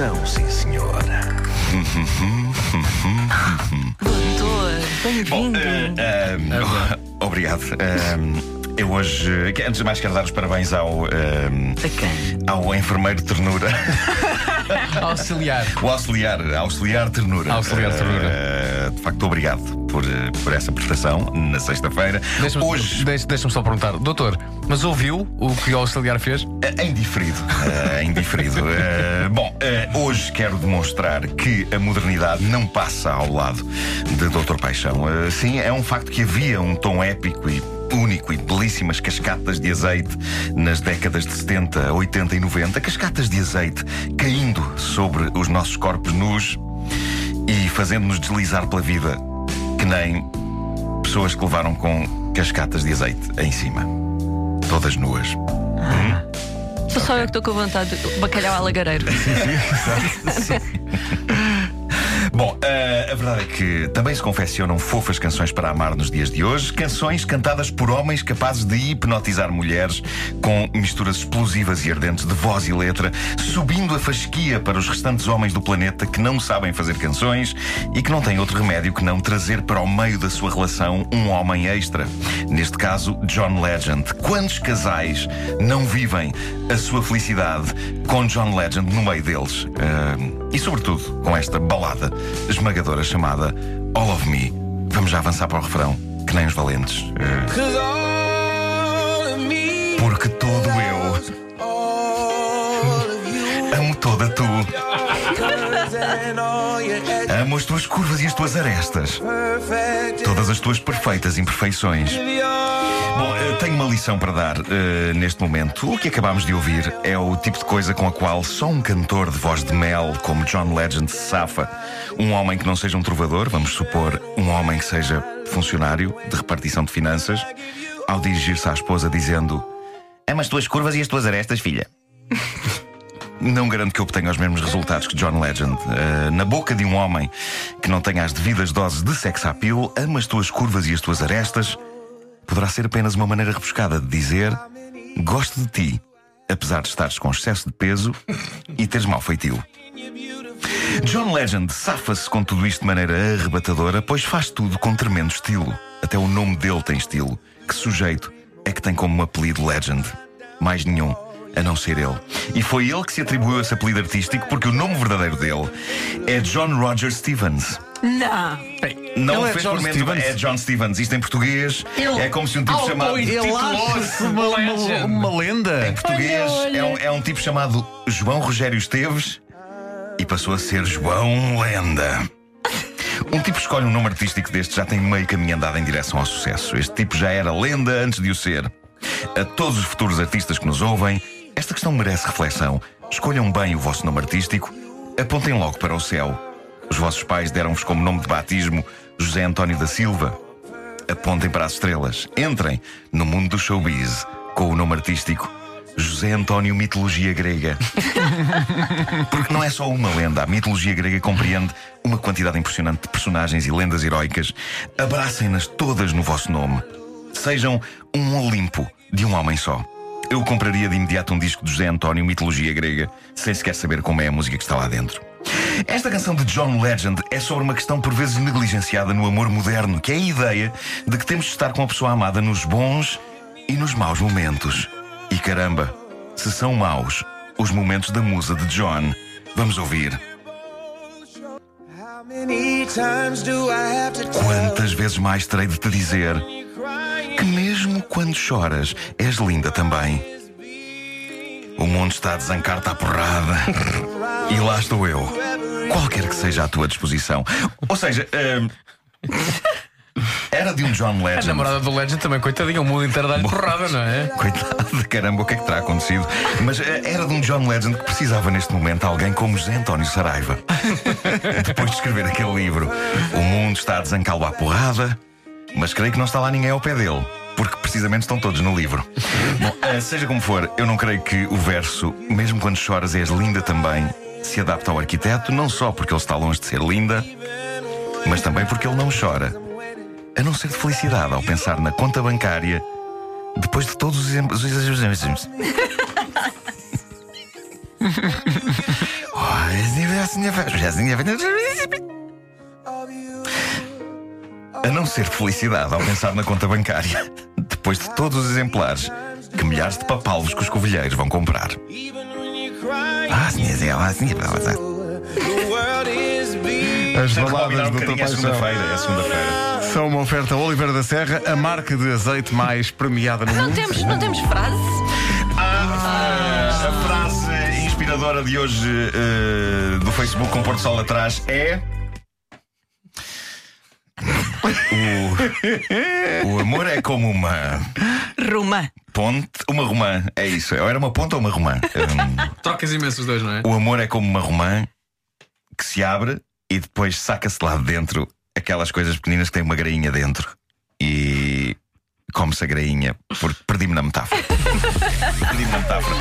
Atenção, sim, senhor. Doutor, bem-vindo. eh, ehm, obrigado. Ehm, eu hoje, antes de mais, quero dar os parabéns ao, ao enfermeiro ternura, Auxiliar. o auxiliar, auxiliar ternura. Auxiliar ternura. Eh, de facto, obrigado por, eh, por essa prestação na sexta-feira. Deixa-me Hoje, deixa, deixa-me só perguntar, doutor, mas ouviu o que o auxiliar fez? Eh, Em diferido. em diferido. Bom, hoje quero demonstrar que a modernidade não passa ao lado de Doutor Paixão. Sim, é um facto que havia um tom épico e único e belíssimas cascatas de azeite nas décadas de 70, 80 e 90. Cascatas de azeite caindo sobre os nossos corpos nus e fazendo-nos deslizar pela vida que nem pessoas que levaram com cascatas de azeite em cima. Todas nuas. Sou só eu que estou com vontade de bacalhau alagareiro. Bom, eh, a verdade é que também se confeccionam fofas canções para amar nos dias de hoje. Canções cantadas por homens capazes de hipnotizar mulheres com misturas explosivas e ardentes de voz e letra, subindo a fasquia para os restantes homens do planeta que não sabem fazer canções e que não têm outro remédio que não trazer para o meio da sua relação um homem extra. Neste caso, John Legend. Quantos casais não vivem a sua felicidade com John Legend no meio deles? Eh, e, sobretudo, com esta balada esmagadora chamada All of Me. Vamos já avançar para o refrão, que nem os valentes. Eh, porque todo eu amo toda tu. Amo as tuas curvas e as tuas arestas. Todas as tuas perfeitas imperfeições. Bom, tenho uma lição para dar eh, neste momento. O que acabámos de ouvir é o tipo de coisa com a qual só um cantor de voz de mel como John Legend se safa. Um homem que não seja um trovador, vamos supor, um homem que seja funcionário de repartição de finanças, ao dirigir-se à esposa dizendo: Ama as tuas curvas e as tuas arestas, filha. Não garanto que obtenha os mesmos resultados que John Legend. Eh, na boca de um homem que não tenha as devidas doses de sex appeal, ama as tuas curvas e as tuas arestas, poderá ser apenas uma maneira rebuscada de dizer gosto de ti, apesar de estares com excesso de peso e teres mau feitio. John Legend safa-se com tudo isto de maneira arrebatadora, pois faz tudo com tremendo estilo. Até o nome dele tem estilo. Que sujeito é que tem como apelido Legend? Mais nenhum, a não ser ele. E foi ele que se atribuiu esse apelido artístico porque o nome verdadeiro dele é John Roger Stevens. Não. Não Ele o é fez John por menos, Stevens? é John Stevens. Isto em português é como se um tipo chamado. Ele acha-se uma, uma, uma lenda. Em português Olha, olha. É, um, é um tipo chamado João Rogério Esteves e passou a ser João Lenda. Um tipo que escolhe um nome artístico deste já tem meio caminho andado em direção ao sucesso. Este tipo já era lenda antes de o ser. A todos os futuros artistas que nos ouvem, esta questão merece reflexão. Escolham bem o vosso nome artístico, apontem logo para o céu. Os vossos pais deram-vos como nome de batismo José António da Silva. Apontem para as estrelas. Entrem no mundo do showbiz com o nome artístico José António Mitologia Grega. Porque não é só uma lenda. A mitologia grega compreende uma quantidade impressionante de personagens e lendas heroicas. Abracem-nas todas no vosso nome. Sejam um Olimpo de um homem só. Eu compraria de imediato um disco de José António Mitologia Grega, sem sequer saber como é a música que está lá dentro. Esta canção de John Legend é sobre uma questão por vezes negligenciada no amor moderno, que é a ideia de que temos de estar com a pessoa amada nos bons e nos maus momentos. E caramba, se são maus os momentos da musa de John, vamos ouvir. Quantas vezes mais terei de te dizer que, mesmo quando choras, és linda também? O mundo está a desancar-te à porrada. E lá estou eu. Qualquer que seja a tua disposição. Ou seja, hum, era de um John A Legend. namorada do Legend também, coitadinha, o mundo inteiro dá-lhe porrada, não é? Coitado, caramba, o que é que terá acontecido? Mas eh, era de um John Legend que precisava neste momento alguém como José António Saraiva. Depois de escrever aquele livro, o mundo está a desancá-lo à porrada, mas creio que não está lá ninguém ao pé dele. Porque precisamente estão todos no livro. Bom, eh, seja como for, eu não creio que o verso, mesmo quando choras és linda também, se adapta ao arquiteto, não só porque ele está longe de ser linda, mas também porque ele não chora. A não ser de felicidade ao pensar na conta bancária depois de todos os exemplos. Oh. A não ser felicidade ao pensar na conta bancária, depois de todos os exemplares que milhares de papalos que os covilheiros vão comprar. Ah, ah, senhor, The world is big. As baladas um do Dr. é Paixão segunda-feira, é segunda-feira. são uma oferta Oliveira da Serra, a marca de azeite mais premiada no Não mundo. temos, não temos frase? Ah, a frase inspiradora de hoje eh, do Facebook com Porto Sol atrás é. O, o amor é como uma Ruma. ponte, uma romã, é isso. Ou era uma ponte ou uma romã? Hum, Trocas imensos os dois, não é? o amor é como uma romã que se abre e depois saca-se lá de dentro aquelas coisas pequeninas que têm uma grainha dentro e come-se a grainha porque perdi-me na metáfora. perdi-me na metáfora.